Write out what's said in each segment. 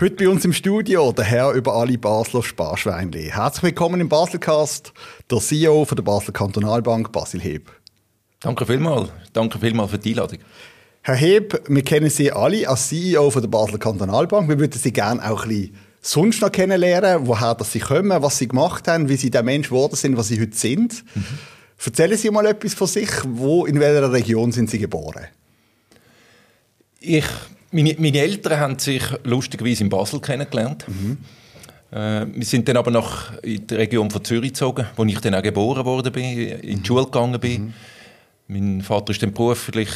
Heute bei uns im Studio der Herr über alle Basler Sparschweinli. Herzlich willkommen im Baselcast, der CEO von der Basler Kantonalbank, Basil Heb. Danke vielmals. Danke vielmals für die Einladung. Herr Heb, wir kennen Sie alle als CEO von der Basler Kantonalbank. Wir würden Sie gerne auch ein bisschen sonst noch kennenlernen, woher das Sie kommen, was Sie gemacht haben, wie Sie der Mensch geworden sind, was Sie heute sind. Mhm. Erzählen Sie mal etwas von sich. Wo, in welcher Region sind Sie geboren? Ich meine, meine, Eltern haben sich lustigerweise in Basel kennengelernt. Mhm. Äh, wir sind dann aber noch in die Region von Zürich gezogen, wo ich dann auch geboren worden bin, in die Schule gegangen bin. Mhm. Mein Vater ist dann beruflich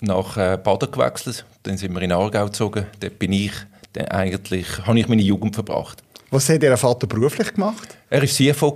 nach äh, Baden gewechselt. Dann sind wir in Aargau gezogen. Dort bin ich dann eigentlich, habe ich meine Jugend verbracht. Was hat Ihr Vater beruflich gemacht? Er war CFO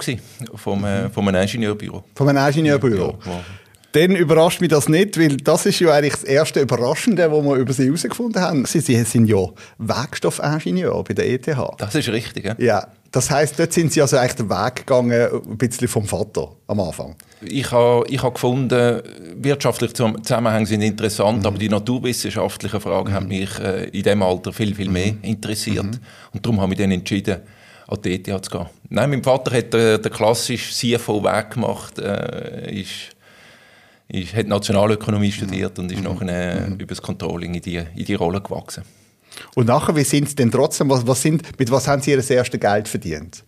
vom, äh, vom Ingenieurbüro. Vom Ingenieurbüro? Ja, dann überrascht mich das nicht, weil das ist ja eigentlich das erste Überraschende, was wir über Sie herausgefunden haben. Sie, Sie sind ja Werkstoffingenieur bei der ETH. Das ist richtig, ja. ja. Das heisst, dort sind Sie also eigentlich den Weg gegangen, ein bisschen vom Vater am Anfang. Ich habe ich ha gefunden, wirtschaftliche Zusammenhänge sind interessant, mhm. aber die naturwissenschaftlichen Fragen mhm. haben mich äh, in diesem Alter viel, viel mehr mhm. interessiert. Mhm. Und darum habe ich dann entschieden, an die ETH zu gehen. Nein, mein Vater hat äh, den klassischen CFO-Weg gemacht, äh, ist ich hat Nationalökonomie studiert und ist mhm. nachher mhm. über das Controlling in die, in die Rolle gewachsen. Und nachher, wie sind Sie denn trotzdem, was, was sind, mit was haben Sie Ihr erstes Geld verdient?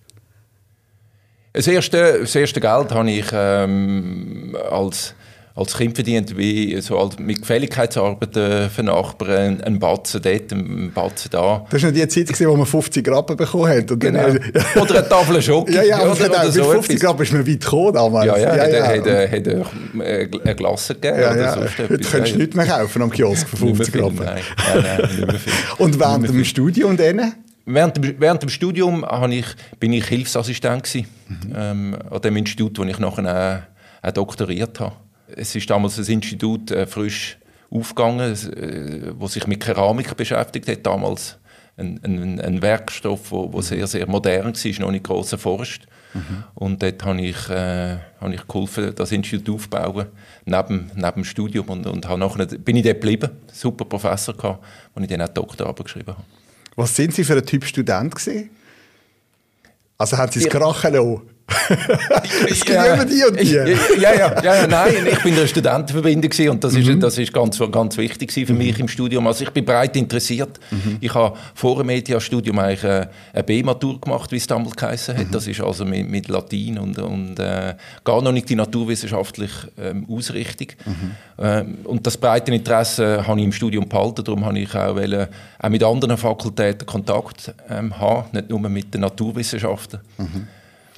Das erste, das erste Geld habe ich ähm, als als Kind verdient, wie so mit Gefälligkeitsarbeiten für Nachbarn, ein Batzen dort, ein Batzen da. Das war noch die Zeit, wo man 50 Rappen bekommen hat. Und genau. Dann, oder eine Tafel Schoki. Ja, ja, oder, oder, oder so 50 Rappen ist man weit gekommen damals. Ja, ja, ja, ja. Hat, hat, hat, hat eine Glasse gegeben ja, ja. oder Heute könntest du ja, nichts mehr kaufen am Kiosk für 50 Rappen. Nein, nein, nein, nicht mehr viel. Und während dem Studium dann? Während dem, während dem Studium ich, bin ich Hilfsassistent gewesen, mhm. ähm, an dem Institut, wo ich nachher auch, auch doktoriert habe. Es ist damals ein Institut äh, frisch aufgegangen, äh, wo sich mit Keramik beschäftigt hat. Damals ein, ein, ein Werkstoff, wo, wo, sehr, sehr modern war, noch nicht groß erforscht. Mhm. Und dort habe ich, äh, habe ich geholfen, das Institut aufzubauen, neben, neben dem Studium. Und, und habe nachher, bin ich dort geblieben, super Professor gehabt, wo ich dann auch Doktorarbeit geschrieben habe. Was sind Sie für ein Typ Student gewesen? Also haben Sie es krachen lassen? Es gibt ja, immer die und die. Ja, ja, ja, nein, ich bin in der Studentenverbindung und das ist, mhm. das ist ganz, ganz wichtig für mhm. mich im Studium. Also ich bin breit interessiert. Mhm. Ich habe vor dem Mediastudium eigentlich äh, eine B-Matur gemacht, wie es damals geheißen hat. Mhm. Das ist also mit, mit Latein und, und äh, gar noch nicht die naturwissenschaftliche ähm, Ausrichtung. Mhm. Ähm, und das breite Interesse habe ich im Studium behalten. Darum habe ich auch, wollen, auch mit anderen Fakultäten Kontakt ähm, haben, nicht nur mit den Naturwissenschaften.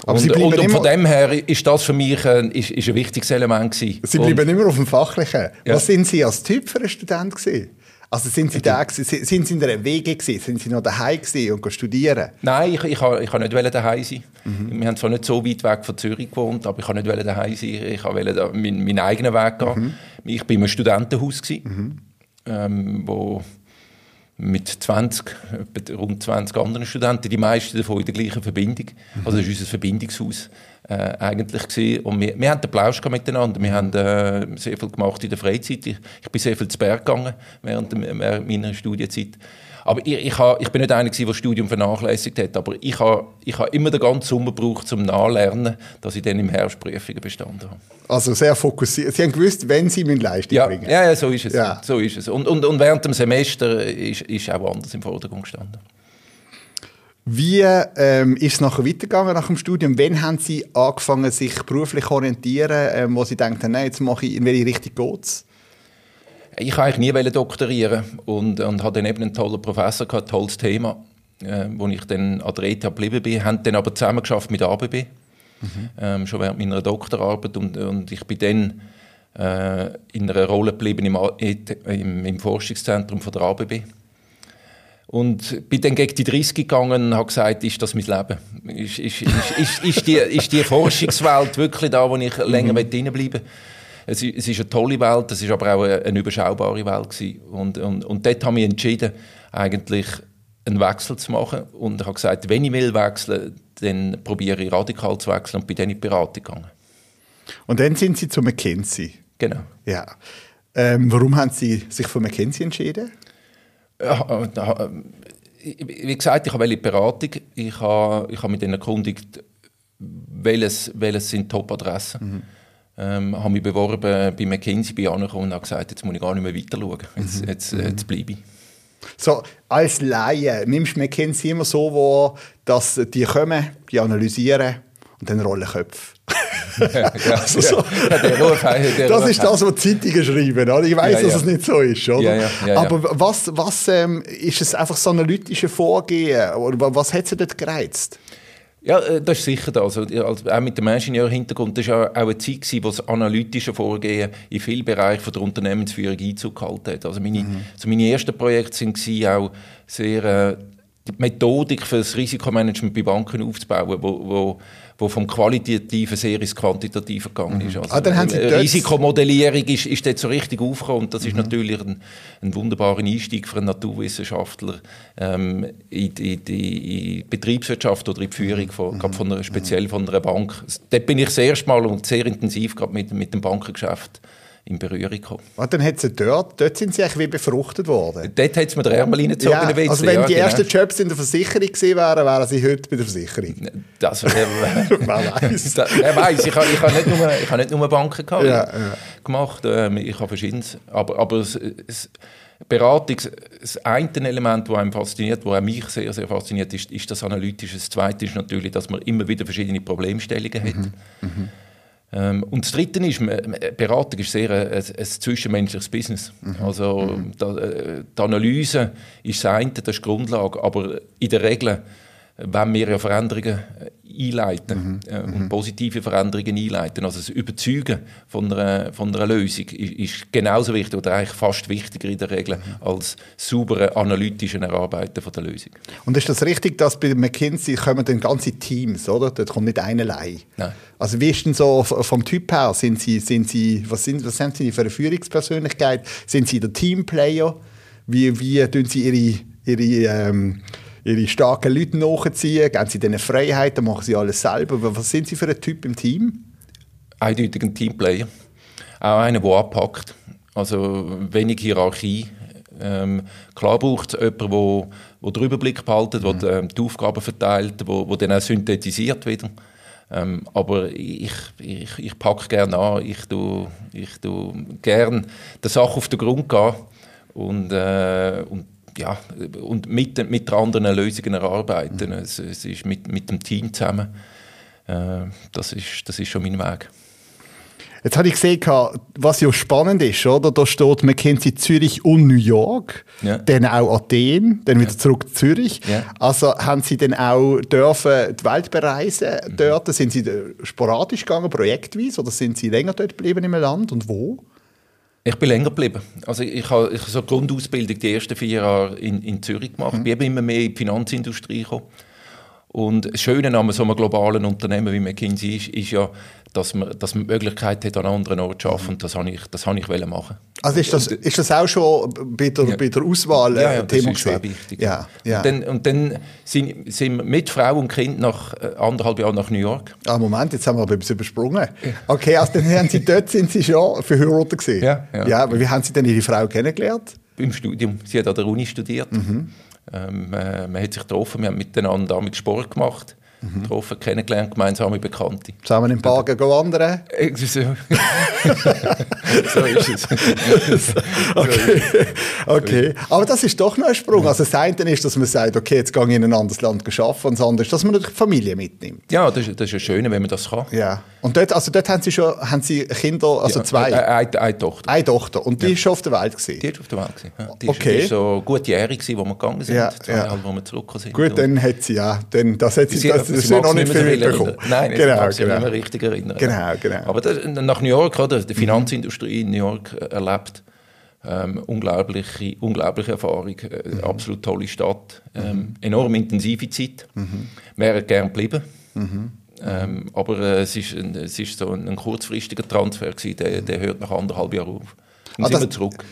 Aber und, und, und, von dem her ist das für mich ein, ist, ist ein wichtiges Element gewesen. Sie bleiben immer auf dem Fachlichen. Ja. Was sind Sie als Typ für einen Student gewesen? Also sind Sie da sind Sie in der WG gewesen? Sind Sie noch daheim gewesen und studieren? Nein, ich, ich, ich, ich nicht daheim sein. Mhm. Wir haben zwar nicht so weit weg von Zürich gewohnt, aber ich wollte nicht daheim sein. Ich wollte meinen, meinen eigenen Weg gehen. Mhm. Ich war in einem Studentenhaus gewesen, mhm. ähm, wo mit 20, rund 20 anderen Studenten, die meisten davon in der gleichen Verbindung. Mhm. Also das war unser Verbindungshaus äh, eigentlich. Gewesen. Und wir, wir haben den Plausch miteinander. Wir haben äh, sehr viel gemacht in der Freizeit. Ich, ich bin sehr viel zu Berg gegangen während, während meiner Studienzeit. Aber ich, ich, ha, ich bin nicht einer, der das Studium vernachlässigt hat, aber ich habe ich ha immer den ganzen Sommer gebraucht, zum Nachlernen, dass ich dann im Herbst Prüfungen bestanden habe. Also sehr fokussiert. Sie haben gewusst, wenn Sie mit Leistung ja, bringen. Ja, ja, so ist es. Ja. So ist es. Und, und, und während dem Semester ist, ist auch anders im Vordergrund gestanden. Wie ähm, ist es nachher weitergegangen nach dem Studium? Wann haben Sie angefangen, sich beruflich zu orientieren, ähm, wo Sie denken, nein, jetzt mache ich, in welche Richtung geht es? Ich wollte nie doktorieren und, und hatte dann eben einen tollen Professor, gehabt, ein tolles Thema, äh, wo ich dann an der ETH geblieben bin. Haben dann aber zusammen geschafft mit ABB, mhm. ähm, schon während meiner Doktorarbeit und, und ich bin dann äh, in einer Rolle geblieben im, im, im Forschungszentrum von der ABB. Und bin dann gegen die 30 gegangen und habe gesagt, ist das mein Leben? Ist, ist, ist, ist, die, ist die Forschungswelt wirklich da, wo ich länger mhm. bleiben will? Es, es ist eine tolle Welt, es ist aber auch eine, eine überschaubare Welt gewesen. Und, und, und dort habe ich entschieden, eigentlich einen Wechsel zu machen und habe gesagt, wenn ich will wechseln, dann probiere ich radikal zu wechseln und bin dann in die Beratung gegangen. Und dann sind Sie zu McKinsey. Genau. Ja. Ähm, warum haben Sie sich für McKinsey entschieden? Ja, wie gesagt, ich habe eine Beratung. Ich habe, ich habe mit ihnen erkundigt, welches, welches sind Top-Adressen. Mhm. Ähm, habe mich beworben bei McKinsey, bin angekommen und habe gesagt, jetzt muss ich gar nicht mehr weiter schauen. Jetzt, mhm. jetzt, jetzt bleibe ich. So, als Laie, nimmst du McKinsey immer so wahr, dass die kommen, die analysieren und dann rollen Köpfe. also so, das ist das, was die Zeitungen schreiben. Oder? Ich weiß, ja, ja. dass es nicht so ist. Oder? Ja, Aber was, was ähm, ist es einfach so analytische Vorgehen? Oder was hat sie dort gereizt? Ja, äh, das ist sicher das. Also, auch mit dem Ingenieurhintergrund, das war auch eine Zeit, gewesen, wo das analytische Vorgehen in vielen Bereichen der Unternehmensführung Einzug gehalten hat. Also meine, mhm. also meine ersten Projekte waren auch sehr äh, die Methodik für das Risikomanagement bei Banken aufzubauen, wo, wo wo vom Qualitativen sehr ins Quantitative gegangen ist. Mhm. Also, ah, dann haben Sie äh, Risikomodellierung ist, ist dort so richtig aufgekommen und das ist mhm. natürlich ein, ein wunderbarer Einstieg für einen Naturwissenschaftler ähm, in, in, die Betriebswirtschaft oder in die Führung, von, mhm. von einer, speziell von einer Bank. Dort bin ich das erste Mal und sehr intensiv mit, mit dem Bankengeschäft in Berührung gekommen. Ah, dann hat sie dort, dort sind sie eigentlich wie befruchtet worden? Dort hat es mir den Ärmel reingezogen. Ja, also wenn ja, die genau. ersten Jobs in der Versicherung gewesen wären, wären sie heute bei der Versicherung. Das, äh, wer weiß. wer weiß, ich habe ich ha nicht, nur, ich ha nicht nur Banken gehabt, ja, ja. gemacht, ähm, ich habe verschiedenes, aber, aber es, es, Beratung, das eine Element, das einem fasziniert, das mich sehr, sehr fasziniert, ist, ist das Analytische. Das zweite ist natürlich, dass man immer wieder verschiedene Problemstellungen hat. Mhm. Mhm. Ähm, und das Dritte ist, Beratung ist sehr ein, ein, ein zwischenmenschliches Business. Mhm. Also mhm. Da, äh, die Analyse ist das eine, das ist die Grundlage, aber in der Regel wenn wir ja Veränderungen äh, einleiten mhm. äh, und mhm. positive Veränderungen einleiten. Also das Überzeugen von einer, von einer Lösung ist, ist genauso wichtig oder eigentlich fast wichtiger in der Regel mhm. als saubere analytische Erarbeiten von der Lösung. Und ist das richtig, dass bei McKinsey kommen dann ganze Teams, oder? Dort kommt nicht einer allein. Nein. Also wie ist denn so vom Typ her? Sind Sie, sind Sie, was, sind, was haben Sie für eine Führungspersönlichkeit? Sind Sie der Teamplayer? Wie, wie tun Sie Ihre, Ihre ähm, ihre starken Leute nachziehen? Geben sie denen Freiheit, dann machen sie alles selber? Was sind sie für ein Typ im Team? Eindeutig ein Teamplayer. Auch einer, der abpackt. Also wenig Hierarchie. Ähm, klar braucht es jemanden, der, der den Überblick behaltet, mhm. der ähm, die Aufgaben verteilt, der dann auch synthetisiert wieder. Ähm, aber ich, ich, ich packe gerne an, ich tue, ich tue gerne der Sache auf den Grund gehen und, äh, und ja, und mit, mit anderen Lösungen erarbeiten. Es, es, ist mit, mit dem Team zusammen. Äh, das, ist, das ist schon mein Weg. Jetzt habe ich gesehen, was ja spannend ist, oder? Da steht McKinsey Zürich und New York, ja. dann auch Athen, dann wieder ja. zurück zu Zürich. Ja. Also haben Sie dann auch dürfen die Welt bereisen mhm. dort? Sind Sie sporadisch gegangen, projektweise, oder sind Sie länger dort geblieben im Land und wo? Ich bin länger geblieben. Also ich habe, ich habe so Grundausbildung die ersten vier Jahre in, in Zürich gemacht. Mhm. Ich bin immer mehr in die Finanzindustrie gekommen. Und das Schöne an so einem globalen Unternehmen wie McKinsey ist, ist ja, dass man, dass man die Möglichkeit hat, an anderen Ort zu arbeiten. Und das wollte ich, das habe ich machen. Also ist das, ist das auch schon bei der, ja. bei der Auswahl äh, ja, ja, Thema das ist wichtig. Ja, ja. Und dann, und dann sind, sind wir mit Frau und Kind nach äh, anderthalb Jahren nach New York. Ah, Moment, jetzt haben wir aber etwas übersprungen. Okay, also dann haben Sie dort sind Sie schon verheiratet gesehen. Ja, ja. ja, aber wie haben Sie denn Ihre Frau kennengelernt? Im Studium. Sie hat an der Uni studiert. Mhm. Ähm, äh, man hat sich getroffen, wir haben miteinander damit Sport gemacht. Mhm. getroffen, kennengelernt, gemeinsame Bekannte. Zusammen im Park wandern? so. so ist es. okay. okay. Aber das ist doch noch ein Sprung. Also das eine ist, dass man sagt, okay, jetzt gehe ich in ein anderes Land arbeiten und das andere ist, dass man natürlich die Familie mitnimmt. Ja, das, das ist ja schön, wenn man das kann. Ja. Und dort, also dort haben Sie schon haben Sie Kinder, also ja, zwei? Eine, eine, eine, Tochter. Eine Tochter. Und die ja. ist schon auf der Welt gewesen? Die ist auf der Welt gewesen. Ja. Die okay. ist, so gut jährig gewesen, wo wir gegangen sind, ja, ja. wo wir zurückgekommen sind. Gut, dann hat sie ja, dann, das hat sie, das, das ist noch nicht viel mitbekommen. Nein, genau, ich genau. nicht mehr richtig erinnern. Genau, genau. Aber das, nach New York, oder, die Finanzindustrie in New York äh, erlebt, ähm, unglaubliche, unglaubliche Erfahrung, äh, mhm. absolut tolle Stadt, ähm, enorm intensive Zeit. Mhm. Wäre gerne geblieben. Mhm. Ähm, aber äh, es, ist ein, es ist so ein, ein kurzfristiger Transfer gewesen, der, der hört nach anderthalb Jahren auf. Und ah, sind wir zurück.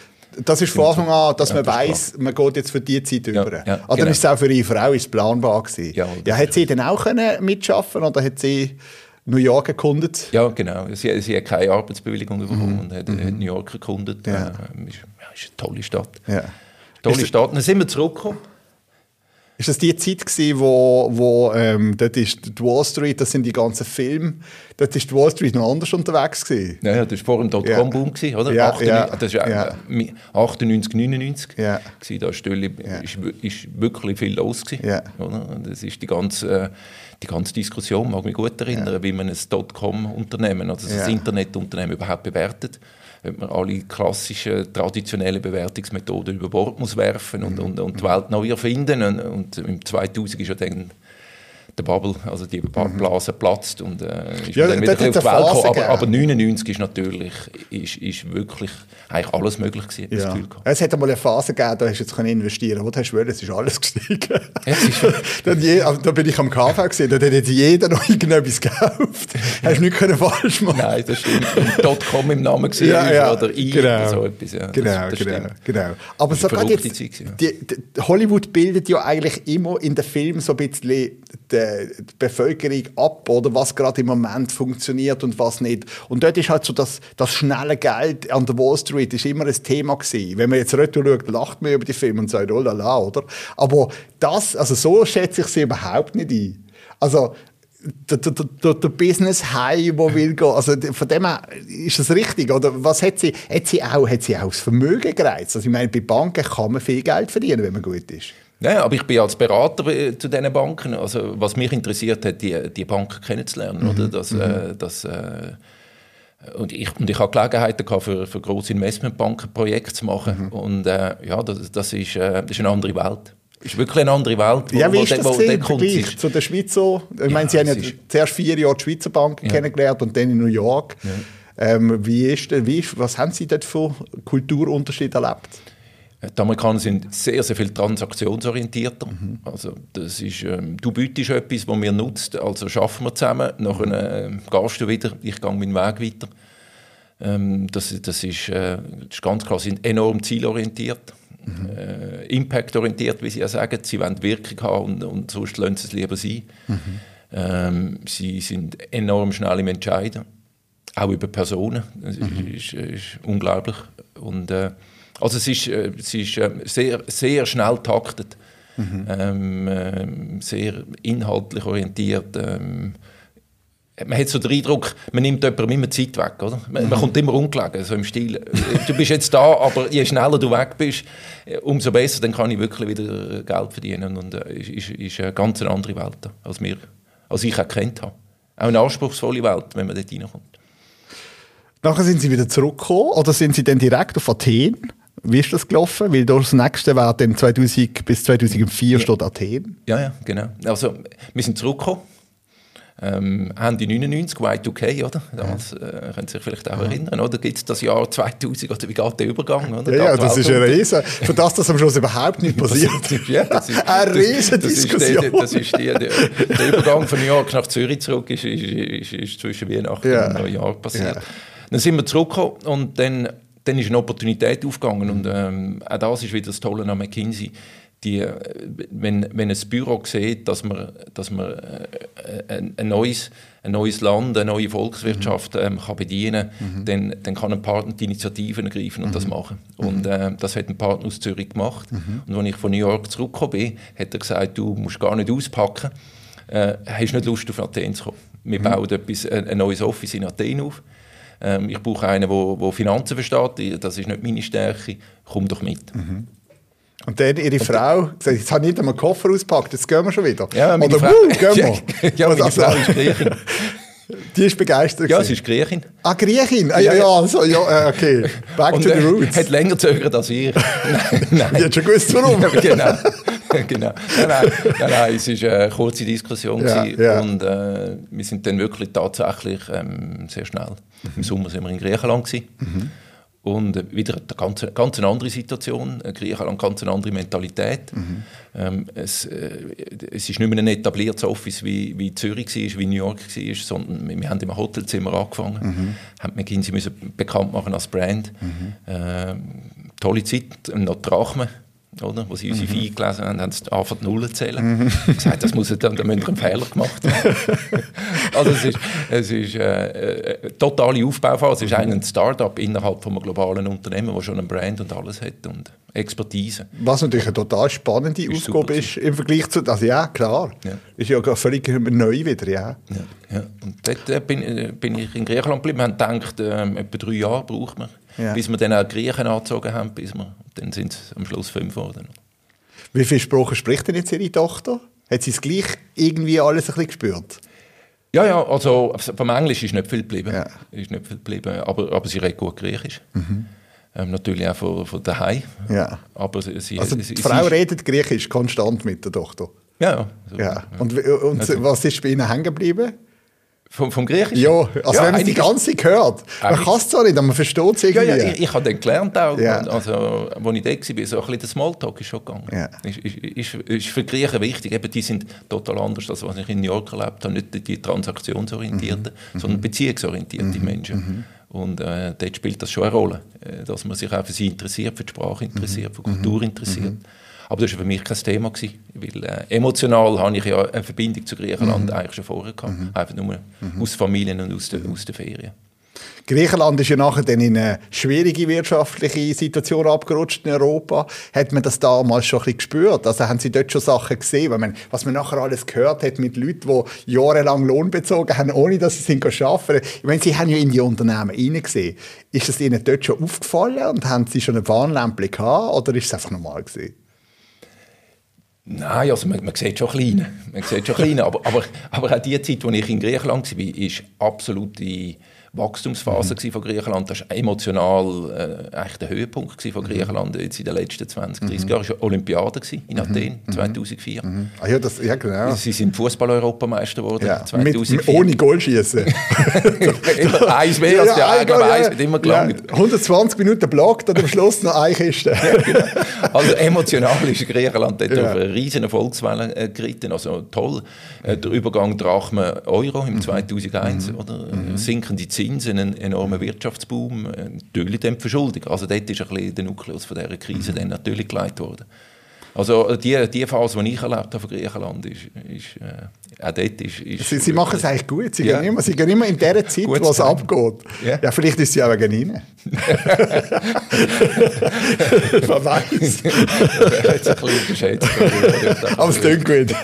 Das ist von Anfang an, dass ja, man weiß, man geht jetzt für die Zeit ja, über. Ja, oder genau. ist es auch für ihre Frau ist planbar gewesen? Ja, ja, hat sie dann auch können mitschaffen oder hat sie New York erkundet? Ja, genau. Sie, sie hat keine Arbeitsbewilligung bekommen mhm. und hat, mhm. hat, New York erkundet. Ja. Äh, ist, ist, eine tolle Stadt. Ja. Tolle ist Stadt. Dann sind wir zurückgekommen. Ist das die Zeit gewesen, wo, wo ähm, dort ist die Wall Street, das sind die ganzen Filme, dort ist die Wall Street noch anders unterwegs gewesen? Ja, das war vor dem Dotcom-Boom, ja. oder? Ja, 98, ja, das war ja. äh, 98, 99. Ja. Gewesen, da Ja. ist, wi- ist wirklich viel los gewesen, Ja. oder? Das ist die ganze, äh, die ganze Diskussion, mag mich gut erinnern, wie man ein Dotcom-Unternehmen, also Ja. das Internetunternehmen überhaupt bewertet. Ob man alle klassischen, traditionellen Bewertungsmethoden über Bord muss werfen Mhm. und, und, und die Welt neu erfinden. Und, und im 2000 ist ja dann der Bubble, also die Ba- Blase platzt und äh, ist Mhm. Ja, dann wieder auf die Welt gekommen. Aber, aber 99 ist natürlich ist, ist wirklich eigentlich alles möglich gewesen, Ja. Gefühl gehabt. Es hat einmal eine Phase gegeben, da hast du jetzt können investieren du hast wollen, es ist alles gestiegen. Ja, ist- je, also, da bin ich am KV gesehen, da hat jetzt jeder noch irgendetwas gekauft. hast du nichts können falsch machen. Nein, das stimmt. Und .com im Namen gesehen Ja, ja, oder I genau. oder so etwas. Ja, Genau, das, das genau, genau. Aber sogar jetzt, die, die, Hollywood bildet ja eigentlich immer in den Filmen so ein bisschen die, Bevölkerung ab, oder was gerade im Moment funktioniert und was nicht. Und dort ist halt so das, das schnelle Geld an der Wall Street ist immer ein Thema gewesen. Wenn man jetzt retour schaut, lacht man über die Filme und sagt, oh la la, oder? Aber das, also so schätze ich sie überhaupt nicht ein. Also, der, der, der, der Business High, wo will gehen. Also von dem her ist das richtig. Oder was hat sie? Hat sie auch, hat sie auch das Vermögen gereizt? Also ich meine, bei Banken kann man viel Geld verdienen, wenn man gut ist. Ja, aber ich bin als Berater zu diesen Banken. Also, was mich interessiert hat, die, die Banken kennenzulernen. Mhm. Oder? Das, äh, das, äh, und, ich, und ich habe Gelegenheiten gehabt, für, für grosse Investmentbanken Projekte zu machen. Mhm. Und äh, ja, das, das, ist, äh, das ist eine andere Welt. Das ist wirklich eine andere Welt. wo- Ja, wie wo ist das wo kommt, Vergleich zu der Schweizer? Ich meine, Sie haben ja zuerst vier Jahre die Schweizer Banken kennengelernt und dann in New York. Ähm, wie ist, wie ist, was haben Sie dort für Kulturunterschiede erlebt? Die Amerikaner sind sehr, sehr viel transaktionsorientierter. Also das ist, ähm, du bietest etwas, das wir nutzt, also schaffen wir zusammen, nachher ähm, gehst du wieder, ich gehe meinen Weg weiter. Ähm, das, das, ist, äh, das ist ganz klar, sie sind enorm zielorientiert, äh, impactorientiert, wie sie ja sagen. Sie wollen Wirkung haben und, und sonst lassen sie es lieber sein. Ähm, sie sind enorm schnell im Entscheiden, auch über Personen. Das ist, ist, ist unglaublich. Und, äh, also es ist, äh, es ist äh, sehr, sehr schnell taktet, ähm, ähm, sehr inhaltlich orientiert. Ähm, man hat so den Eindruck, man nimmt jemandem immer Zeit weg, oder? Man, man kommt immer ungelegen, so im Stil. äh, Du bist jetzt da, aber je schneller du weg bist, äh, umso besser, dann kann ich wirklich wieder äh, Geld verdienen. Und äh, ist, ist, eine ganz andere Welt, als, wir, als ich kennt habe. Auch eine anspruchsvolle Welt, wenn man dort reinkommt. Nachher sind Sie wieder zurückgekommen oder sind Sie dann direkt auf Athen? Wie ist das gelaufen? Weil das nächste war dann 2000 bis 2004 steht Athen. Ja, ja, genau. Also, wir sind zurückgekommen. Ähm, Ende 99, Y2K, oder? Damals äh, können Sie sich vielleicht auch erinnern, oder? Gibt es das Jahr 2000 oder wie geht der Übergang? Oder? Ja, ja, die das Welt ist ein? Riesen. Für das, dass am Schluss überhaupt nicht passiert. Ja, das ist, Eine das- riesen das ist Das ist die, der, der Übergang von New York nach Zürich zurück ist, ist, ist, ist zwischen Weihnachten Ja. und Neujahr passiert. Ja. Dann sind wir zurückgekommen und dann, dann ist eine Opportunität aufgegangen und ähm, auch das ist wieder das Tolle an McKinsey. Die, äh, wenn, wenn ein Büro sieht, dass man, dass man äh, ein, neues, ein neues Land, eine neue Volkswirtschaft ähm, kann bedienen kann, dann, dann kann ein Partner die Initiativen ergreifen und das machen. Und äh, das hat ein Partner aus Zürich gemacht. Und als ich von New York zurückgekommen bin, hat er gesagt, du musst gar nicht auspacken, äh, hast nicht Lust auf Athen zu kommen. Wir bauen etwas, ein, ein neues Office in Athen auf. Ähm, ich brauche einen, der, der Finanzen versteht, das ist nicht meine Stärke, komm doch mit. Und dann ihre Frau gesagt, jetzt habe ich nicht einmal den Koffer ausgepackt, jetzt gehen wir schon wieder. Ja, meine Oder, Frau, wuh, gehen wir. ja, meine Also, Frau ist Griechin. Die ist begeistert. Ja, sie ist Griechin. Ah, Griechin. Ah, ja, Ja, also, ja, äh, okay. Back Und to the roots. hat länger gezögert als ich. nein, nein. Die hat schon gewusst, warum. Ja, genau. genau. Nein, nein, nein, nein, es war eine kurze Diskussion Ja, ja. und äh, wir sind dann wirklich tatsächlich ähm, sehr schnell. Im Sommer sind wir in Griechenland gewesen. Und äh, wieder eine ganz, ganz eine andere Situation. Äh, Griechenland ganz eine andere Mentalität. Ähm, es, äh, es ist nicht mehr ein etabliertes Office wie, wie Zürich war, wie New York war, sondern wir, wir haben im Hotelzimmer angefangen, haben McKinsey müssen bekannt machen als Brand. Ähm, tolle Zeit, noch Drachmen. Oder? Wo sie unsere Vieh gelesen haben, haben sie angefangen Nullen zu zählen. Mhm. gesagt, das muss dann, dann müssen einen Fehler gemacht haben. also es ist, es ist äh, äh, totale Aufbauphase. Es ist eigentlich ein Start-up innerhalb von einem globalen Unternehmen, das schon ein Brand und alles hat und Expertise. Was natürlich eine total spannende ist Ausgabe ist im Vergleich zu, also ja, klar, ja. ist ja völlig neu wieder, ja. ja, ja. Und dort äh, bin, äh, bin, ich in Griechenland geblieben, wir haben gedacht, äh, etwa drei Jahre braucht man ja. bis wir dann auch Griechen angezogen haben, bis wir, dann sind es am Schluss fünf geworden. Wie viele Sprachen spricht denn jetzt Ihre Tochter? Hat sie es gleich irgendwie alles ein bisschen gespürt? Ja, ja, also vom Englisch ist nicht viel geblieben. Ja. Ist nicht viel geblieben aber, aber sie redet gut Griechisch. Mhm. Ähm, natürlich auch von, von daheim. Ja. Aber sie, sie, also die sie, Frau sie redet Griechisch konstant mit der Tochter? Ja. So, ja. Und, und also, was ist bei Ihnen hängen geblieben? Vom, vom Griechischen? Ja, also ja, wenn man die ganze Zeit hört. Man kann es zwar nicht, aber man versteht es irgendwie. Ja, ja, ich, ich habe dann gelernt auch, ja. also, als ich da war, so ein bisschen der Smalltalk ist schon gegangen. Ja. Ist, ist, ist, ist, für Griechen wichtig, eben, die sind total anders, als was ich in New York erlebt habe. Nicht die transaktionsorientierten, mhm. sondern mhm. beziehungsorientierten mhm. Menschen. Mhm. Und äh, dort spielt das schon eine Rolle, äh, dass man sich auch für sie interessiert, für die Sprache interessiert, für die Kultur mhm. interessiert. Aber das war für mich kein Thema, gewesen, weil äh, emotional habe ich ja eine Verbindung zu Griechenland mhm. eigentlich schon vorher gehabt, mhm. einfach nur mhm. aus Familien und aus, den, aus den Ferien. Griechenland ist ja nachher dann in eine schwierige wirtschaftliche Situation abgerutscht in Europa. Hat man das damals schon ein bisschen gespürt? Also haben Sie dort schon Sachen gesehen? Weil man, was man nachher alles gehört hat mit Leuten, die jahrelang Lohn bezogen haben, ohne dass sie sind arbeiten. Ich meine, Sie haben ja in die Unternehmen hineingesehen. Ist es Ihnen dort schon aufgefallen und haben Sie schon ein Warnlämpchen gehabt oder ist es einfach normal gewesen? Nein, also man, man sieht schon kleine, man sieht schon kleine, aber, aber, aber auch die Zeit, als ich in Griechenland war, war absolute Wachstumsphase mhm. von Griechenland. Das war emotional äh, eigentlich der Höhepunkt von mhm. Griechenland jetzt in den letzten 20, 30 mhm. Jahren. Es war Olympiade in mhm. Athen mhm. 2004. Mhm. Ah, ja, das, ja, genau. Sie sind Fußball-Europameister geworden ja. 2004. Mit, ohne Goalschießen. eins mehr als ja, der ja, eins wird immer gelangt. Ja, 120 Minuten blockt und am Schluss noch eine Kiste. ja, genau. Also emotional ist Griechenland dort auf eine riesen Erfolgswelle äh, geritten. Also toll. Äh, der Übergang Drachme-Euro im 2001, oder? Sinkende Zinsen Zinsen, ein enormer Wirtschaftsboom, natürlich dann die Verschuldung. Also dort ist ein bisschen der Nukleus von dieser Krise mhm. dann natürlich geleitet worden. Also die, die Phase, die ich erlebt habe von Griechenland, ist, ist äh, auch dort ist... ist Sie, Sie machen es eigentlich gut. Sie, ja. gehen immer, Sie gehen immer in der Zeit, wo es abgeht. Ja. ja. vielleicht ist sie auch wegen Ihnen. Man weiß. Aber es klingt gut.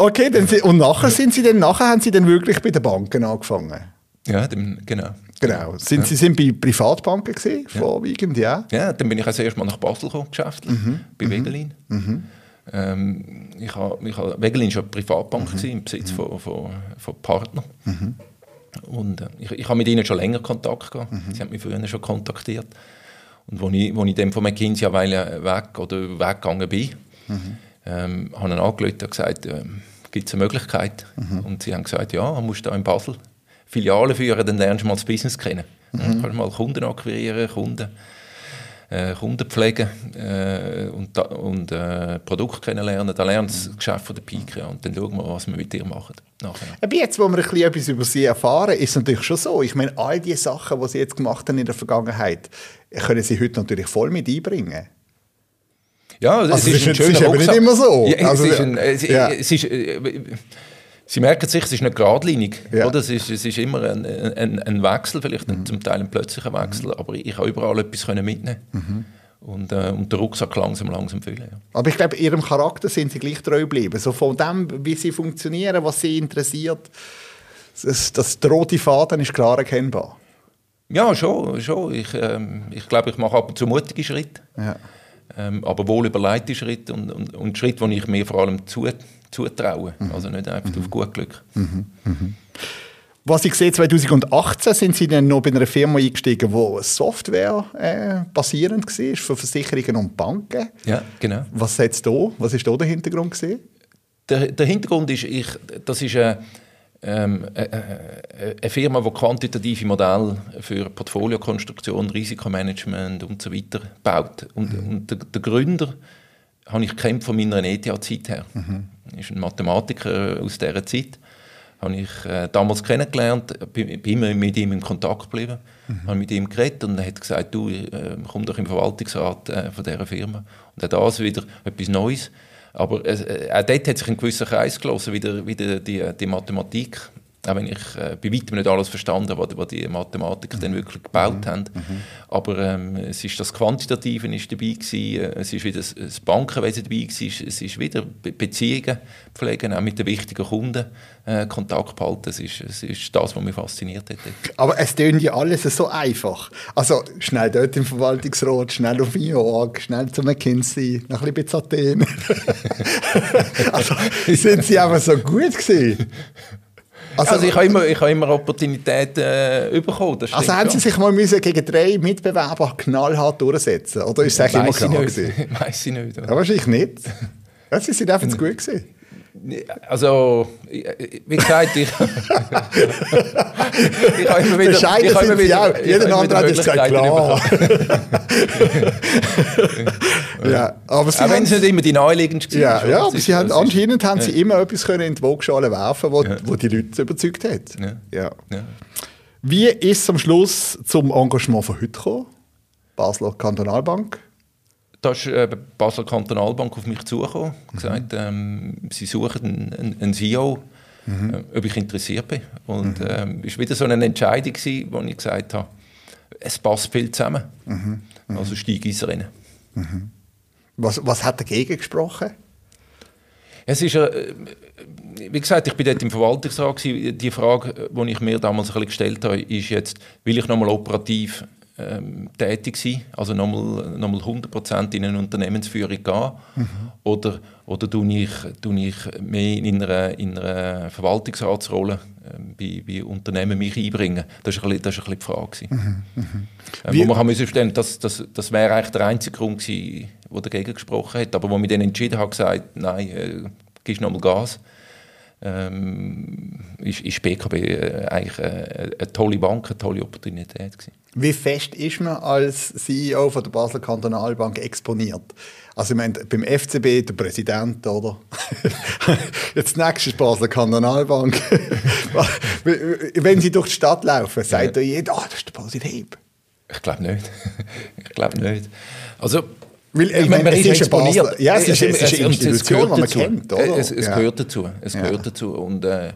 Okay, dann, und nachher sind Sie dann, nachher haben Sie dann wirklich bei den Banken angefangen? Ja, dann, genau. Genau. Sind, ja. Sie sind bei Privatbanken gesehen, vorwiegend, ja? Ja, dann bin ich also erst mal nach Basel gekommen, geschäftlich, mhm. bei mhm. Wegelin. Mhm. Ähm, ich habe, ich habe, Wegelin war eine Privatbank mhm. gewesen, im Besitz mhm. von, von, von Partnern. Mhm. Und äh, ich, ich habe mit ihnen schon länger Kontakt gehabt. Mhm. Sie haben mich früher schon kontaktiert. Und als ich, als ich dann von McKinsey eine Weile weg oder weggegangen bin, ähm, habe ich angerufen und gesagt, ähm, gibt es eine Möglichkeit? Mhm. Und sie haben gesagt, ja, man muss da in Basel Filialen führen, dann lernst du mal das Business kennen. Mhm. Dann kannst du mal Kunden akquirieren, Kunden, äh, Kunden pflegen äh, und, da, und äh, Produkte kennenlernen. Dann lernst du das Geschäft von der Pike und dann schauen wir, was wir mit dir machen. Nachher. Aber jetzt, wo wir ein bisschen etwas über Sie erfahren, ist es natürlich schon so. Ich meine, all die Sachen, die Sie jetzt gemacht haben in der Vergangenheit, können Sie heute natürlich voll mit einbringen. Ja, es also ist, ist, ein ist aber nicht immer so. Ja, also, es ist ein, es, ja. es ist, äh, Sie merken sich, es ist nicht geradlinig. Ja. Oder? Es, ist, es ist immer ein, ein, ein Wechsel, vielleicht mhm. zum Teil ein plötzlicher Wechsel, mhm. aber ich habe überall etwas mitnehmen mhm. und, äh, und den Rucksack langsam, langsam füllen. Ja. Aber ich glaube, Ihrem Charakter sind Sie gleich treu geblieben. So von dem, wie Sie funktionieren, was Sie interessiert, das, das rote Faden ist klar erkennbar. Ja, schon. schon. Ich, ähm, ich glaube, ich mache ab und zu mutige Schritte. Ja. Ähm, aber wohl überlegte Schritte und, und, und Schritte, die ich mir vor allem zu, zutraue. Mhm. Also nicht einfach mhm. auf gut Glück. Mhm. mhm. Was ich sehe, 2018 sind Sie dann noch bei einer Firma eingestiegen, wo Software äh, war für Versicherungen und Banken. Ja, genau. Was da? Was ist da der Hintergrund? Der, der Hintergrund ist, ich, das ist eine ähm, äh, äh, eine Firma, die quantitative Modelle für Portfoliokonstruktion, Risikomanagement und so weiter baut. Und, mhm. und der, der, Gründer habe ich kennt von meiner ETH-Zeit her. Mhm. ist ein Mathematiker aus dieser Zeit. habe ich äh, damals kennengelernt, bin, bin immer mit ihm in Kontakt geblieben, mhm. habe mit ihm geredet und er hat gesagt, du, äh, komm doch im Verwaltungsrat äh, von dieser Firma. Und auch das wieder etwas Neues. Aber äh, auch dort hat sich ein gewisser Kreis gelassen, wieder, wieder die, die Mathematik auch wenn ich äh, bei weitem nicht alles verstanden habe, was die Mathematiker mhm. dann wirklich gebaut mhm. haben. Aber ähm, es ist das Quantitative ist dabei gewesen, äh, es ist wieder das, Bankenwesen dabei gewesen, es ist wieder Be Beziehungen pflegen, auch mit den wichtigen Kunden äh, Kontakt behalten. Es ist, es ist das, was mich fasziniert hat. Aber es tönt ja alles so einfach. Also schnell dort im Verwaltungsrat, schnell auf York, schnell zu McKinsey, noch ein bisschen Athen. also sind sie einfach so gut gewesen? Also, also ich habe immer, ich habe immer Opportunitäten äh, bekommen. also haben Sie sich mal müssen gegen drei Mitbewerber knallhart durchsetzen Oder ist es immer klar? Weiss ich nicht. Ja, wahrscheinlich nicht. Ja, Sie sind einfach zu gut gewesen. Also, wie gesagt, ich, ich habe immer wieder... Bescheiden immer wieder, auch. Jeder andere hat gesagt, klar. ja, aber Sie auch wenn es nicht immer die naheliegendste ja, ja, aber Sie haben, anscheinend haben Sie immer etwas können in die Waagschale werfen wo, ja. wo die Leute überzeugt hat. Ja. Ja. ja. Wie ist es am Schluss zum Engagement von heute gekommen? Basler Kantonalbank? Da ist äh, Basel Kantonalbank auf mich zugekommen und gesagt, ähm, sie suchen einen, einen, einen CEO, mhm. äh, ob ich interessiert bin. Und mhm. ähm, es war wieder so eine Entscheidung, gewesen, wo ich gesagt habe, es passt viel zusammen. Mhm. mhm. Also steige ins Rennen. Mhm. Was, was hat dagegen gesprochen? Es ist, äh, wie gesagt, ich bin dort im Verwaltungsrat. Die Frage, die ich mir damals ein bisschen gestellt habe, ist jetzt, will ich nochmal operativ ähm, tätig sein, also nochmal, nochmal 100% in eine Unternehmensführung gehen? Mhm. Oder, oder tue ich, tue ich mehr in einer, in einer Verwaltungsratsrolle äh, bei, bei Unternehmen mich einbringen? Das war ein, bisschen, ein bisschen die Frage. Mhm. Mhm. Äh, wo man kann sich vorstellen, das, das, das wäre eigentlich der einzige Grund gewesen, der dagegen gesprochen hat. Aber wo mich dann entschieden hat, gesagt, nein, äh, gibst nochmal Gas ähm, ist, ist BKB äh, eigentlich eine, eine, tolle Bank, eine tolle Opportunität gewesen. Wie fest ist man als CEO von der Basler Kantonalbank exponiert? Also ich meine, beim FCB der Präsident, oder? Jetzt nächstes Basler Kantonalbank. Wenn Sie durch die Stadt laufen, sagt ja. jeder, oh, das ist der Präsident. Ich glaube nicht. ich glaube nicht. Also weil, ich meine, man ist exponiert. Ja, es ist, es ist eine Institution, die man kennt, oder? Es, es ja. gehört dazu. Es ja. gehört dazu. Und, äh,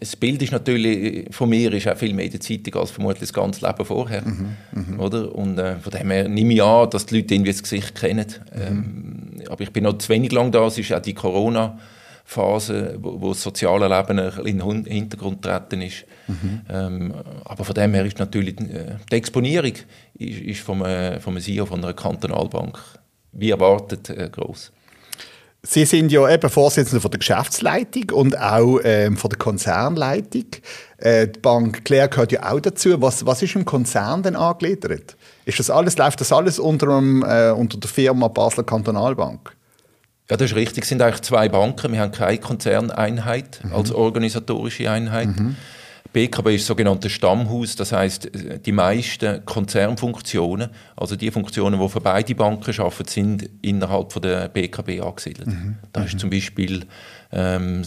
das Bild ist natürlich, von mir ist auch viel mehr in der Zeitung als vermutlich das ganze Leben vorher. Mhm, mhm. oder? Und äh, von dem her nehme ich an, dass die Leute irgendwie das Gesicht kennen. Mhm. Ähm, aber ich bin noch zu wenig lang da. Es ist auch die Corona- Phase, wo, wo das soziale Leben in den Hintergrund treten ist. Mhm. Ähm, aber von dem her ist natürlich äh, die Exponierung ist, ist vom, äh, vom CEO von einer Kantonalbank wie erwartet äh, groß. Sie sind ja eben Vorsitzender von der Geschäftsleitung und auch ähm, von der Konzernleitung. Äh, die Bank Claire gehört ja auch dazu. Was, was ist im Konzern denn angegliedert? Ist das alles, läuft das alles unter, dem, äh, unter der Firma Basler Kantonalbank? Ja, das ist richtig. Es sind eigentlich zwei Banken. Wir haben keine Konzerneinheit mhm. als organisatorische Einheit. Mhm. BKB ist das sogenannte Stammhaus, das heißt, die meisten Konzernfunktionen, also die Funktionen, die für beide Banken arbeiten, sind innerhalb von der BKB angesiedelt. Mhm. Da ist mhm. zum Beispiel ähm,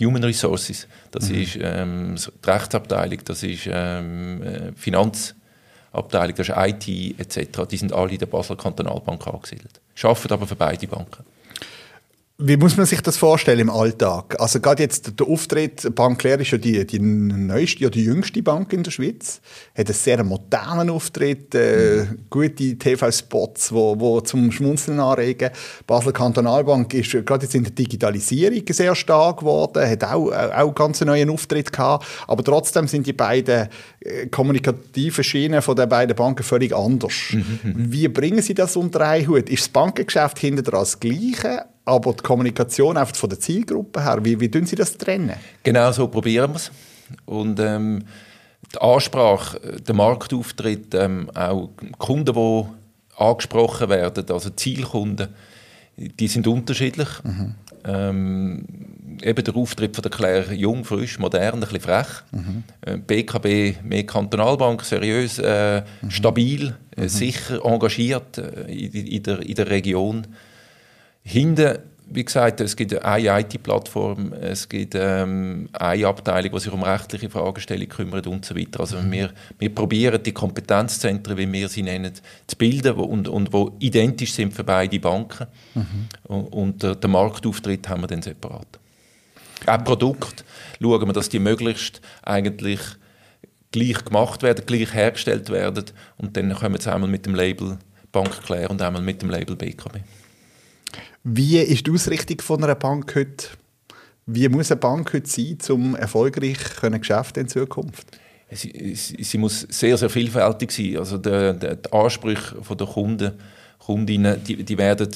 Human Resources, das mhm. ist ähm, die Rechtsabteilung, das ist ähm, äh, Finanzabteilung, das ist IT etc. Die sind alle in der Basler Kantonalbank angesiedelt arbeiten aber für beide Banken. Wie muss man sich das vorstellen im Alltag? Also gerade jetzt der Auftritt, Bank Leer ist ja die, die neueste, ja die jüngste Bank in der Schweiz, hat einen sehr modernen Auftritt, äh, gute TV-Spots, wo, wo zum Schmunzeln anregen. Basel Kantonalbank ist gerade jetzt in der Digitalisierung sehr stark geworden, hat auch, auch ganz einen neuen Auftritt gehabt, aber trotzdem sind die beiden äh, kommunikativen Schienen von den beiden Banken völlig anders. Mhm. mhm. Wie bringen Sie das unter einen Hut? Ist das Bankengeschäft hinter das Gleiche? Aber die Kommunikation einfach von der Zielgruppe her, wie, wie tun Sie das trennen? Genau so probieren wir es. Und ähm, die Ansprache, der Marktauftritt, ähm, auch Kunden, die angesprochen werden, also Zielkunden, die sind unterschiedlich. Mhm. Ähm, eben der Auftritt von der Claire jung, frisch, modern, ein bisschen frech. Mhm. Äh, BKB mehr Kantonalbank, seriös, äh, mhm. stabil, äh, mhm. sicher, engagiert äh, in, in, der, in der Region. Hinten wie gesagt, es gibt eine IT-Plattform, es gibt ähm, eine Abteilung, die sich um rechtliche Fragestellungen kümmert und so weiter. Also wir, wir probieren die Kompetenzzentren, wie wir sie nennen, zu bilden und, und wo identisch sind für beide Banken. Mhm. Und, und der, der Marktauftritt haben wir dann separat. Auch Produkt schauen wir, dass die möglichst eigentlich gleich gemacht werden, gleich hergestellt werden und dann kommen wir einmal mit dem Label Bank Claire und einmal mit dem Label BKB. Wie ist die Ausrichtung von einer Bank heute? Wie muss eine Bank heute sein, um erfolgreich Geschäfte in Zukunft? Sie, sie, sie, muss sehr, sehr vielfältig sein. Also der, der, die Ansprüche der Kunden, Kundinnen, die, die, werden,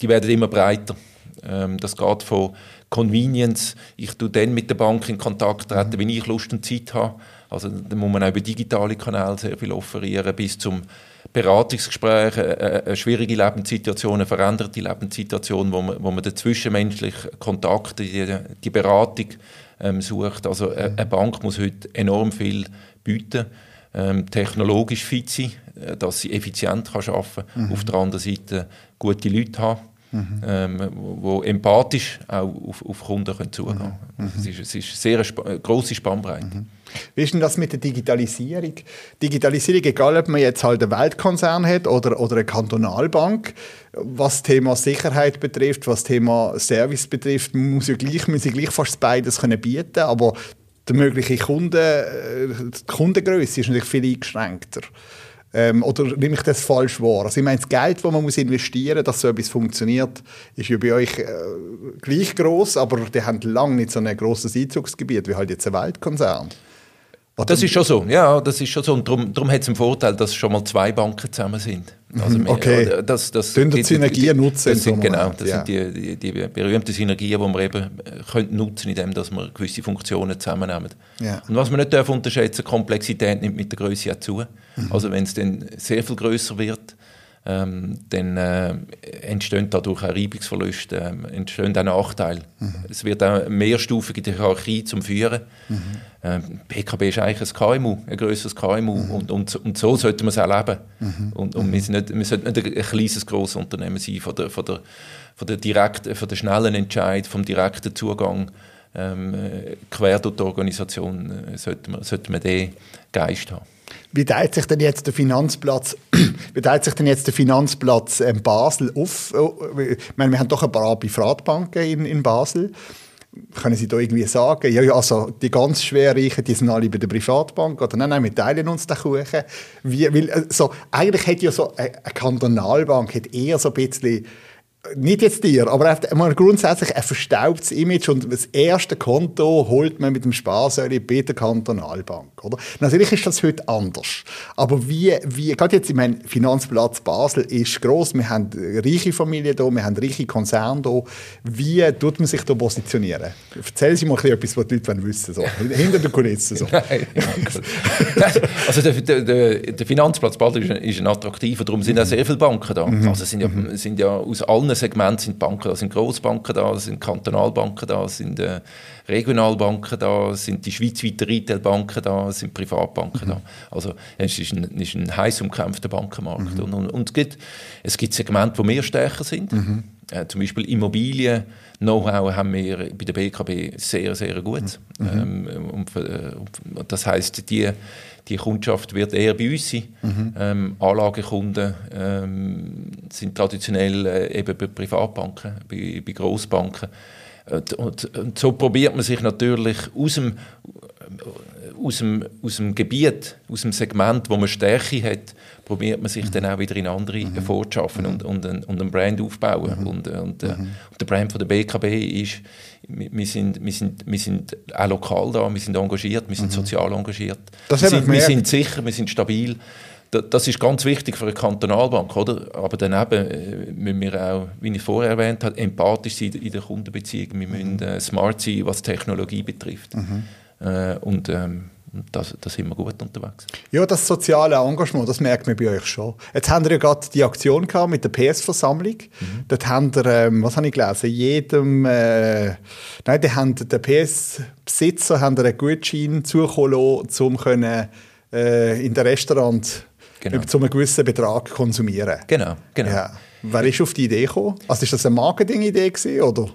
die werden immer breiter. Ähm, das geht von Convenience, ich tue dann mit der Bank in Kontakt treten, wenn ich Lust und Zeit habe. Also da muss man auch über digitale Kanäle sehr viel offerieren, bis zum Beratungsgespräch, eine, äh, äh, eine schwierige Lebenssituation, eine veränderte Lebenssituation, wo man, wo man den zwischenmenschlichen Kontakt, die, die Beratung ähm, sucht. Also äh, eine Bank muss heute enorm viel bieten, ähm, technologisch fit sein, dass sie effizient kann arbeiten kann, mhm. auf der anderen Seite gute Leute haben mhm. ähm, wo empathisch auch auf, auf Kunden können zugehen können. Mhm. Es, ist, es ist eine sehr sp grosse Spannbreite. Mhm. Wie ist denn das mit der Digitalisierung? Digitalisierung, egal ob man jetzt halt einen Weltkonzern hat oder, oder eine Kantonalbank, was Thema Sicherheit betrifft, was Thema Service betrifft, muss ja gleich, muss ja gleich fast beides können bieten, aber der mögliche Kunde, äh, die Kundengröße ist natürlich viel eingeschränkter. Ähm, oder nehme ich das falsch wahr? Also ich meine, das Geld, das man muss investieren muss, dass so etwas funktioniert, ist ja bei euch äh, gleich groß, aber die haben lange nicht so ein grosses Einzugsgebiet wie halt jetzt ein Weltkonzern. Das ist schon so, ja, das ist schon so. Und darum, darum hat es einen Vorteil, dass schon mal zwei Banken zusammen sind. Also wir, okay. Das, das, die Synergien nutzen. Das sind, genau, das ja. sind die, die, die, berühmten Synergien, die wir eben äh, können nutzen indem dass wir gewisse Funktionen zusammennehmen. Ja. Und was man nicht darf unterschätzen, Komplexität nimmt mit der Größe auch zu. Mhm. Also wenn es dann sehr viel größer wird, ähm, dann äh, entstehen dadurch auch Reibungsverluste, äh, entstehen auch Nachteile. Mhm. Es wird auch mehrstufige Hierarchie zum Führen. Mhm. Ähm, PKB ist eigentlich ein KMU, ein grösseres KMU mhm. und, und, und so sollte man es auch leben. Mhm. Und, und wir, sind nicht, wir sollten nicht ein kleines, grosses Unternehmen sein, von der, von der, von der, direkt, von der schnellen Entscheid, vom direkten Zugang ähm, quer durch die Organisation äh, sollte man, sollte man den Geist haben. Wie teilt sich denn jetzt der Finanzplatz, wie teilt sich denn jetzt der Finanzplatz ähm, Basel auf? Ich meine, wir haben doch ein paar Privatbanken in, in Basel. Können Sie da irgendwie sagen, ja, also die ganz schwerreichen, die sind alle bei der Privatbank oder nein, nein, wir teilen uns den Kuchen. Wie, weil, also, eigentlich hätte ja so eine Kantonalbank hat eher so ein bisschen nicht jetzt dir, aber man grundsätzlich ein verstaubtes Image und das erste Konto holt man mit dem Sparsäule bei der Kantonalbank. Oder? Natürlich ist das heute anders. Aber wie, wie gerade jetzt, ich meine, Finanzplatz Basel ist groß. wir haben reiche Familien da, wir haben reiche Konzerne da. Wie tut man sich da positionieren? Erzählen Sie mal etwas, was die Leute wissen so. hinter den Kulissen. So. Nein, also der, der, der, Finanzplatz Basel ist, ist ein attraktiver, darum sind auch sehr viele Banken da. Mhm. Also sind ja, mhm. sind ja aus allen Segment sind Banken da, sind Großbanken da, sind Kantonalbanken da, sind äh, Regionalbanken da, sind die schweizweiten Retailbanken da, sind Privatbanken mhm. da. Also es ist ein, ist ein heiß umkämpfter Bankenmarkt. Mhm. Und, und, und, es, gibt, es gibt Segmente, wo wir stärker sind. Mhm. Äh, zum Beispiel Immobilien, Know-how haben wir bei der BKB sehr, sehr gut. Mhm. Ähm, und, äh, das heißt, die die Kundschaft wird eher bei uns sein. Mhm. Ähm, Anlagekunden ähm, sind traditionell äh, eben bei Privatbanken, bei, bei Grossbanken. Und, und, und, so probiert man sich natürlich aus dem, aus, dem, aus dem Gebiet, aus dem Segment, wo man Stärke hat, probiert man sich mhm. dann auch wieder in andere mhm. vorzuschaffen und, und, und einen Brand aufbauen. Mhm. Und, und, äh, und der Brand von der BKB ist wir sind, wir, sind, wir sind auch lokal da, wir sind engagiert, wir sind mhm. sozial engagiert. Das wir, sind, wir sind sicher, wir sind stabil. Das ist ganz wichtig für eine Kantonalbank, oder? Aber daneben äh, müssen wir auch, wie ich vorher erwähnt habe, empathisch sein in der Kundenbeziehung. Wir müssen mhm. äh, smart sein, was Technologie betrifft. Mhm. Äh, und ähm, da, da sind wir gut unterwegs. Ja, das soziale Engagement, das merkt man bei euch schon. Jetzt haben wir ja gerade die Aktion gehabt mit der PS-Versammlung. Mhm. Dort haben wir, ähm, was habe ich gelesen, jedem, äh, nein, die haben, der PS-Besitzer haben einen Gutschein zukommen lassen, um können, äh, in den Restaurant genau. zu einem gewissen Betrag konsumieren. Genau, genau. Ja. Wer ist auf die Idee gekommen? Also ist das eine Marketing-Idee oder?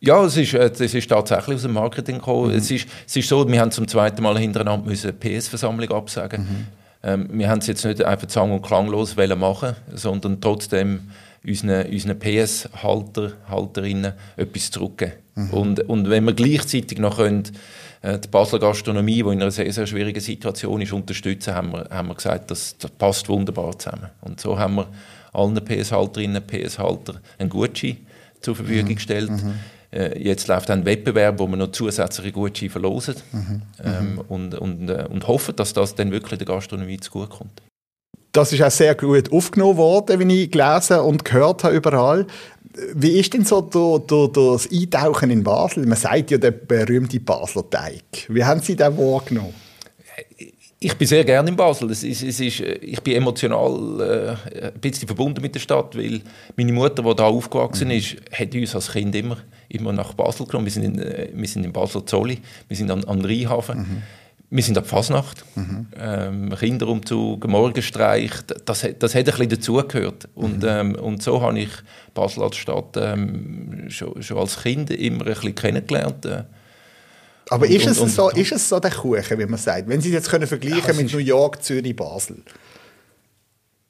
Ja, es ist, äh, es ist tatsächlich aus dem Marketing gekommen. Mhm. Es, ist, es ist so, wir haben zum zweiten Mal hintereinander eine PS-Versammlung absagen. Mhm. Ähm, wir haben es jetzt nicht einfach sang- und klanglos machen sondern trotzdem unseren, unseren PS-Halter, Halterinnen etwas zurückgeben. Mhm. Und, und wenn wir gleichzeitig noch können, äh, die Basler Gastronomie, die in einer sehr, sehr schwierigen Situation ist, unterstützen, haben wir, haben wir gesagt, das, das passt wunderbar zusammen. Und so haben wir allen PS-Halterinnen und PS-Halter einen Gutschein zur Verfügung mhm. gestellt. Mhm. Äh, jetzt läuft ein Wettbewerb, wo wir noch zusätzliche Gutscheine verlosen mhm. ähm, und, und, äh, und hoffen, dass das dann wirklich der Gastronomie zugutekommt. Das ist auch sehr gut aufgenommen worden, wie ich gelesen und gehört habe überall. Wie ist denn so der, der, das Eintauchen in Basel? Man sagt ja der berühmte Basler Teig. Wie haben Sie den wahrgenommen? Ich bin sehr gerne in Basel. Es ist, es ist, ich bin emotional äh, ein bisschen verbunden mit der Stadt, weil meine Mutter, die da aufgewachsen mhm. ist, hat uns als Kind immer, immer nach Basel genommen. Wir sind in, äh, wir sind in Basel-Zolli, wir sind an, an Rheinhafen. Mhm. Wir sind ab Fasnacht, mhm. ähm, Kinderumzug, Morgenstreich, das, das hat ein bisschen dazugehört. Und, mhm. ähm, und so habe ich Basel als Stadt ähm, schon, schon, als Kind immer ein bisschen kennengelernt. Äh. Aber und, ist, es und, so, ist es so der Kuchen, wie man sagt? Wenn Sie es jetzt können vergleichen ja, mit New York, Zürich, Basel?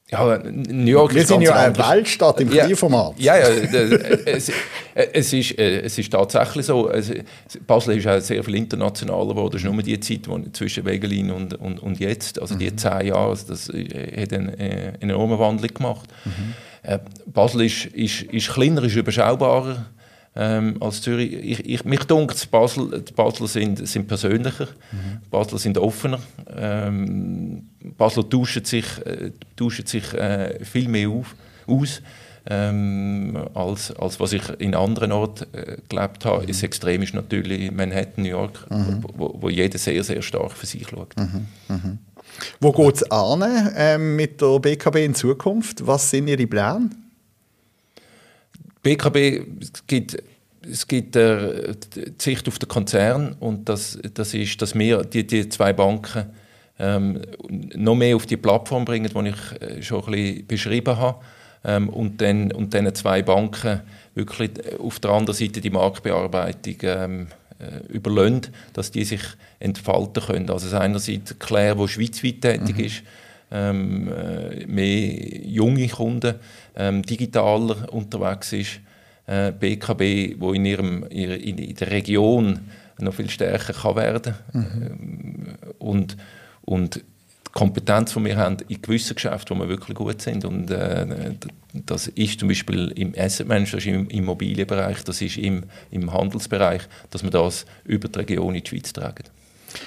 Ja, New York Wir sind ja eine Weltstadt im Kleinformat. Ja, ja, es, es, ist, äh, es ist tatsächlich so. Es, Basel ist auch sehr viel internationaler geworden. Das ist nur die Zeit wo, zwischen Wegelin und, und, und jetzt, also die mhm. zehn Jahre, also das äh, hat eine, eine enorme Wandlung gemacht. Mhm. Basel ist, ist, ist kleiner, ist überschaubarer ähm, als Zürich. Ich, ich, mich dunkt, Basel, die Basler sind, sind persönlicher, mhm. Basler sind offener. Ähm, Basler tauschen sich, äh, tauschen sich äh, viel mehr auf, aus. Ähm, als, als was ich in anderen Orten äh, gelebt habe. Mhm. Das Extrem ist natürlich Manhattan, New York, mhm. wo, wo, jeder sehr, sehr stark für sich schaut. Mhm. mhm. Wo geht es an äh, mit der BKB in Zukunft? Was sind Ihre Pläne? BKB gibt es gibt äh, die Sicht auf den Konzern und das, das ist, dass wir die, die zwei Banken ähm, noch mehr auf die Plattform bringen, die ich äh, schon ein bisschen beschrieben habe ähm, und dann und dann zwei Banken wirklich auf der anderen Seite die Marktbearbeitung ähm, äh, überlöhnt, dass die sich entfalten können. Also einerseits Claire, die schweizweit tätig mhm. ist, ähm, äh, mehr junge Kunden, ähm, digitaler unterwegs ist, äh, BKB, wo in, ihrem, in, in der Region noch viel stärker kann werden mhm. Und und die Kompetenz, die wir haben in gewissen Geschäften, wo wir wirklich gut sind und äh, das ist zum Beispiel im Asset Management, das ist im Immobilienbereich, das ist im, im Handelsbereich, dass wir das über die Region in die Schweiz tragen.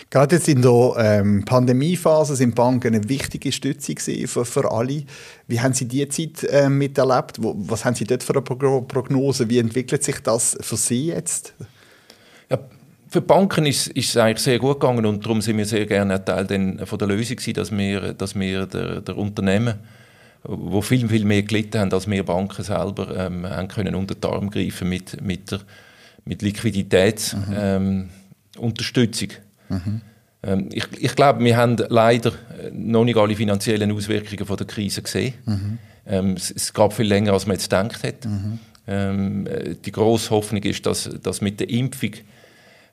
Gerade jetzt in der ähm, Pandemiephase sind Banken eine wichtige Stütze für, für alle. Wie haben Sie die Zeit äh, miterlebt? Wo, was haben Sie dort für eine Prognose? Wie entwickelt sich das für Sie jetzt? Ja, für die Banken ist, ist es eigentlich sehr gut gegangen und darum sind wir sehr gerne ein Teil den, von der Lösung gewesen, dass wir, dass wir der, der Unternehmen, wo viel, viel mehr gelitten haben, als wir Banken selber, ähm, haben können unter die Arme greifen mit, mit, der, mit Liquiditätsunterstützung. Mhm. Ähm, Mhm. Ich, ich glaube, wir haben leider äh, noch nicht alle finanziellen Auswirkungen von der Krise gesehen. Mhm. Es, es, gab viel länger, als man jetzt gedacht hat. Mhm. Die grosse Hoffnung ist, dass, dass mit der Impfung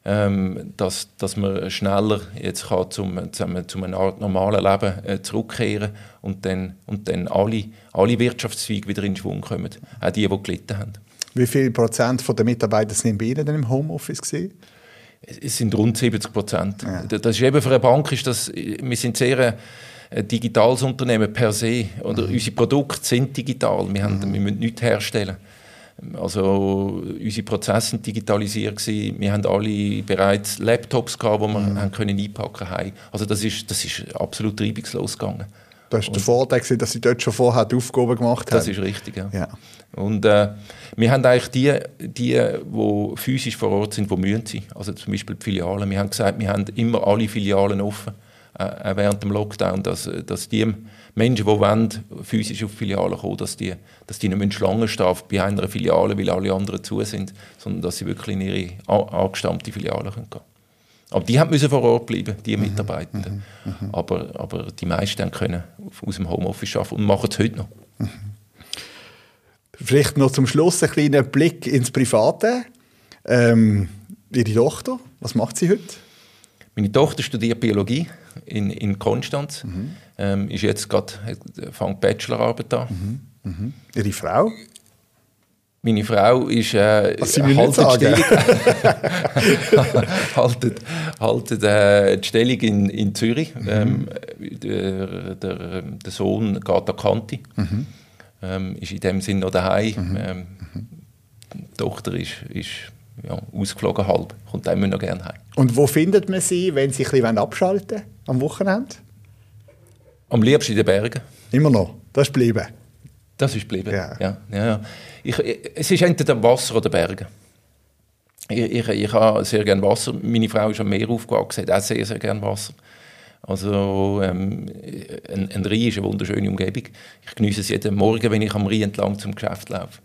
ähm, dass, dass man schneller jetzt kann zum, zum, zum einer Art normalen Leben äh, zurückkehren und dann, und dann alle, alle Wirtschaftszweige wieder in Schwung kommen, auch die, die gelitten haben. Wie viel Prozent der Mitarbeiter sind bei Ihnen im Homeoffice gewesen? Es sind rund 70 Prozent. Ja. Das ist eben für eine Bank ist das, wir sind sehr ein digitales Unternehmen per se. Oder mhm. Unsere Produkte sind digital. Wir, haben, mhm. wir müssen nichts herstellen. Also unsere Prozesse sind digitalisiert gewesen. Wir haben alle bereits Laptops gehabt, die wir mhm. haben können einpacken haben. Also das ist, das ist absolut reibungslos gegangen. Das war der Vorteil, dass Sie dort schon vorher die Aufgaben gemacht haben. Das ist richtig, ja. ja. Und äh, wir haben eigentlich die, die, die physisch vor Ort sind, die mühen sein. Also zum Beispiel die Filialen. Wir haben gesagt, wir haben immer alle Filialen offen, äh, während dem Lockdown, dass, dass die Menschen, die wollen, physisch auf Filialen kommen, dass die, dass die nicht Schlangen stehen bei einer Filiale, weil alle anderen zu sind, sondern dass sie wirklich in ihre angestammte Filiale gehen können. Aber die müssen vor Ort bleiben, die mhm, Mitarbeitenden. Mhm, mhm, aber, aber die meisten können aus dem Homeoffice arbeiten und machen es heute noch. Mhm. Vielleicht noch zum Schluss ein kleiner Blick ins Private. Ähm, Ihre Tochter, was macht sie heute? Meine Tochter studiert Biologie in, in Konstanz. Mhm. Ähm, ist jetzt gerade fängt Bachelorarbeit an. Mhm. Mhm. Ihre Frau? Meine Frau ist äh, haltet Stellung, haltet, haltet äh, die Stellung in, in Zürich. Mhm. Ähm, der, der, der, Sohn geht an Kanti. Mhm. Ähm, ist in dem Sinne noch daheim. Mhm. Ähm, die Tochter ist, ist ja, ausgeflogen halb, kommt immer noch gerne heim. Und wo findet man sie, wenn sie ein bisschen abschalten am Wochenende? Am liebsten in den Bergen. Immer noch, das ist geblieben. Das ist geblieben, ja. ja, ja. Ich, es ist entweder Wasser oder Berge. Ich, ich, ich habe sehr gerne Wasser. Meine Frau ist am Meer aufgewachsen, hat auch sehr, sehr gerne Wasser. Also ähm, ein, ein Rhein ist eine wunderschöne Umgebung. Ich genieße es jeden Morgen, wenn ich am Rhein entlang zum Geschäft laufe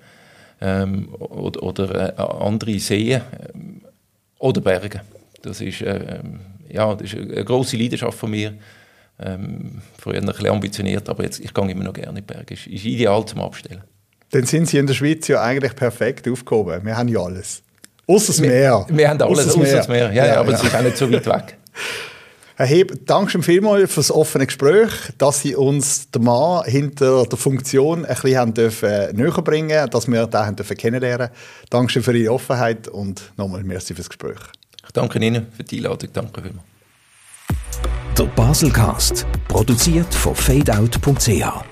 ähm, oder, oder äh, andere Seen ähm, oder Berge. Das ist, äh, ja, das ist eine große Leidenschaft von mir. Ähm, früher ein bisschen ambitioniert, aber jetzt, ich gehe immer noch gerne in die Berge. Ist, ist ideal zum Abstellen. Dann sind Sie in der Schweiz ja eigentlich perfekt aufgehoben. Wir haben ja alles. Außer das Meer. Wir, wir haben alles, außer das Meer. Meer. Ja, ja, aber es ist auch nicht so weit weg. Herr Heb, danke schon vielmals für das offene Gespräch, dass Sie uns den Mann hinter der Funktion ein bisschen haben dürfen näher bringen dass wir den haben dürfen kennenlernen Danke für Ihre Offenheit und nochmal merci fürs Gespräch. Ich danke Ihnen für die Einladung. Danke vielmals. Der Baselcast, produziert von fadeout.ch.